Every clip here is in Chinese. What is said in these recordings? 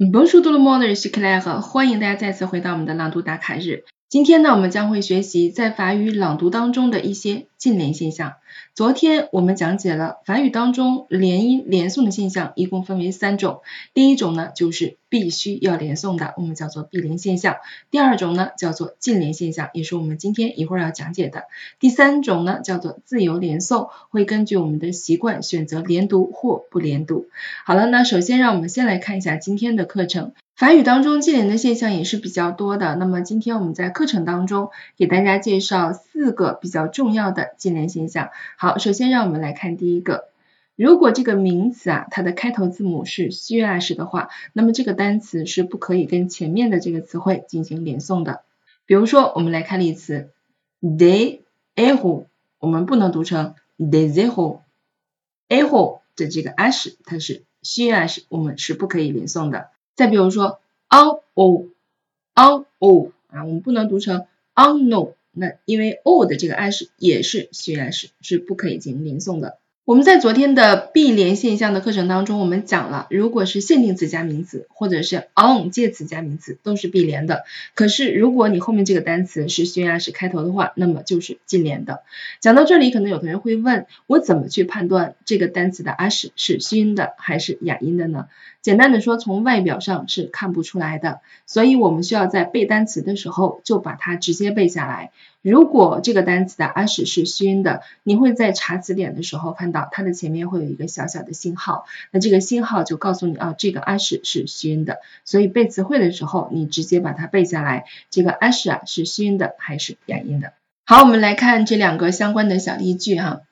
Bonjour tout le monde, c'est Claire，欢迎大家再次回到我们的朗读打卡日。今天呢，我们将会学习在法语朗读当中的一些近连现象。昨天我们讲解了法语当中连音连诵的现象，一共分为三种。第一种呢，就是必须要连诵的，我们叫做闭连现象；第二种呢，叫做近连现象，也是我们今天一会儿要讲解的；第三种呢，叫做自由连诵，会根据我们的习惯选择连读或不连读。好了，那首先让我们先来看一下今天的课程。法语当中近连的现象也是比较多的，那么今天我们在课程当中给大家介绍四个比较重要的近连现象。好，首先让我们来看第一个，如果这个名词啊它的开头字母是虚啊式的话，那么这个单词是不可以跟前面的这个词汇进行连诵的。比如说我们来看例词，de eho，我们不能读成 de zeho，eho 的这个 ash 它是虚啊式，我们是不可以连诵的。再比如说，on o，on o 啊，我们不能读成 on no，那因为 o 的这个 i 是也是虚 i 是，是不可以进行连诵的。我们在昨天的闭连现象的课程当中，我们讲了，如果是限定词加名词，或者是 on 介词加名词，都是闭连的。可是如果你后面这个单词是虚啊是开头的话，那么就是近连的。讲到这里，可能有同学会问，我怎么去判断这个单词的 a 是是虚音的还是哑音的呢？简单的说，从外表上是看不出来的，所以我们需要在背单词的时候就把它直接背下来。如果这个单词的 a 是是虚音的，你会在查词典的时候看到它的前面会有一个小小的星号，那这个星号就告诉你啊，这个 a 是是虚音的。所以背词汇的时候，你直接把它背下来，这个 a 是啊是虚音的还是哑音的？好，我们来看这两个相关的小例句哈。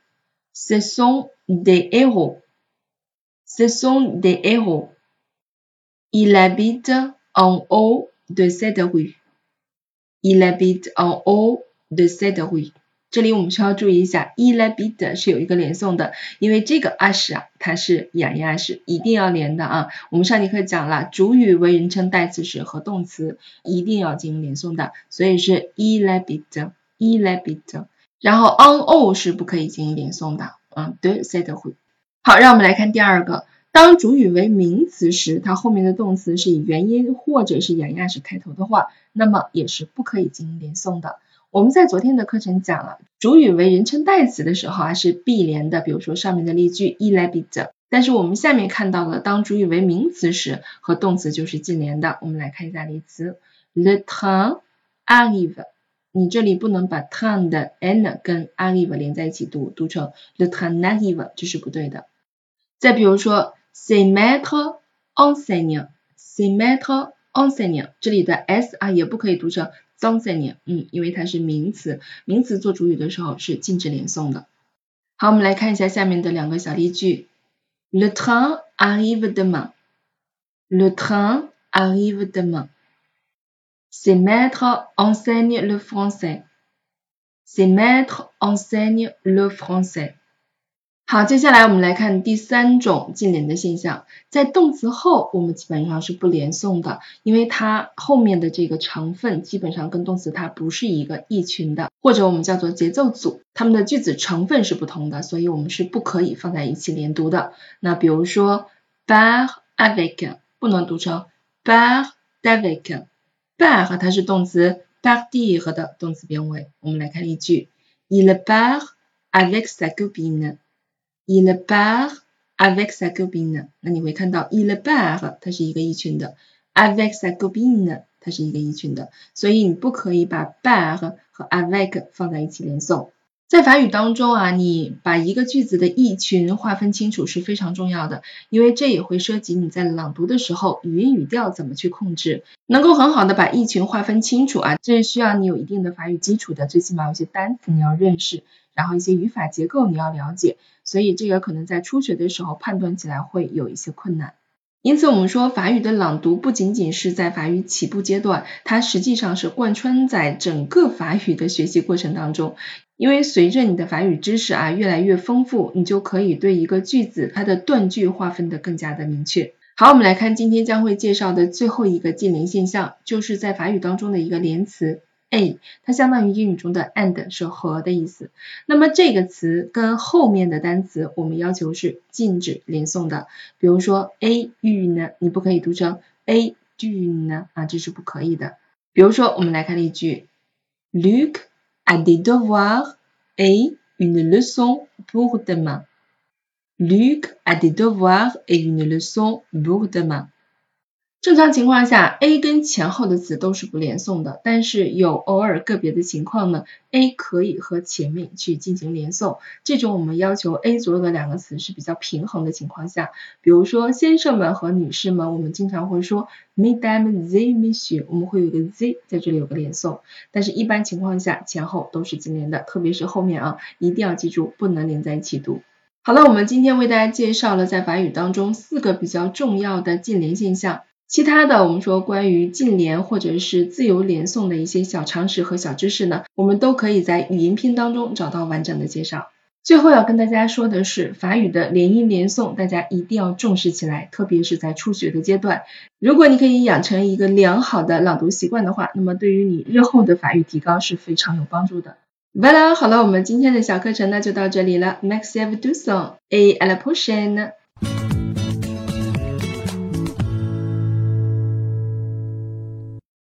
Ce sont des héros，ce sont des héros，il habite en haut de cette rue，il habite en haut。The said we，这里我们需要注意一下，elebit 是有一个连诵的，因为这个 ash 啊，它是哑音 a 是，一定要连的啊。我们上节课讲了，主语为人称代词时和动词一定要进行连诵的，所以是 il habite，il habite。然后 on o 是不可以进行连诵的，嗯，the said we。好，让我们来看第二个，当主语为名词时，它后面的动词是以元音或者是哑音 a 是开头的话，那么也是不可以进行连诵的。我们在昨天的课程讲了，主语为人称代词的时候啊是必连的，比如说上面的例句 i l a b i t。但是我们下面看到了，当主语为名词时和动词就是近连的。我们来看一下例词，le train arrive。你这里不能把 train 的 n 跟 arrive 连在一起读，读成 le train arrive，这是不对的。再比如说，c'est maître enseigne，c'est maître enseigne，这里的 s 啊也不可以读成。脏在念，嗯，因为它是名词，名词做主语的时候是禁止连诵的。好，我们来看一下下面的两个小例句。Le train arrive demain. Le train arrive demain. Ses maîtres enseignent le français. Ses maîtres enseignent le français. 好，接下来我们来看第三种近连的现象，在动词后我们基本上是不连诵的，因为它后面的这个成分基本上跟动词它不是一个一群的，或者我们叫做节奏组，它们的句子成分是不同的，所以我们是不可以放在一起连读的。那比如说，par avec 不能读成 par avec，par 它是动词 partir 的动词变位。我们来看例句，il part avec sa copine。Il part avec sa copine。那你会看到，il part 它是一个一群的，avec sa copine 它是一个一群的，所以你不可以把 par 和 avec 放在一起连诵。在法语当中啊，你把一个句子的意群划分清楚是非常重要的，因为这也会涉及你在朗读的时候语音语调怎么去控制。能够很好的把意群划分清楚啊，这需要你有一定的法语基础的，最起码有些单词你要认识。然后一些语法结构你要了解，所以这个可能在初学的时候判断起来会有一些困难。因此我们说法语的朗读不仅仅是在法语起步阶段，它实际上是贯穿在整个法语的学习过程当中。因为随着你的法语知识啊越来越丰富，你就可以对一个句子它的断句划分的更加的明确。好，我们来看今天将会介绍的最后一个近邻现象，就是在法语当中的一个连词。a，它相当于英语中的 and，是和的意思。那么这个词跟后面的单词，我们要求是禁止连诵的。比如说 a 语呢，你不可以读成 a d'une 啊，这是不可以的。比如说，我们来看例句，Luke a des devoirs et une leçon pour demain. Luc a des devoirs et une leçon pour demain. 正常情况下，a 跟前后的词都是不连诵的，但是有偶尔个别的情况呢，a 可以和前面去进行连诵。这种我们要求 a 左右的两个词是比较平衡的情况下，比如说先生们和女士们，我们经常会说 Mesdames et Messieurs，我们会有个 z 在这里有个连诵，但是一般情况下前后都是近连的，特别是后面啊，一定要记住不能连在一起读。好了，我们今天为大家介绍了在法语当中四个比较重要的近连现象。其他的，我们说关于近联或者是自由连诵的一些小常识和小知识呢，我们都可以在语音篇当中找到完整的介绍。最后要跟大家说的是，法语的连音连诵，大家一定要重视起来，特别是在初学的阶段。如果你可以养成一个良好的朗读习惯的话，那么对于你日后的法语提高是非常有帮助的。完了，好了，我们今天的小课程呢就到这里了。Merci à vous tous et à la prochaine。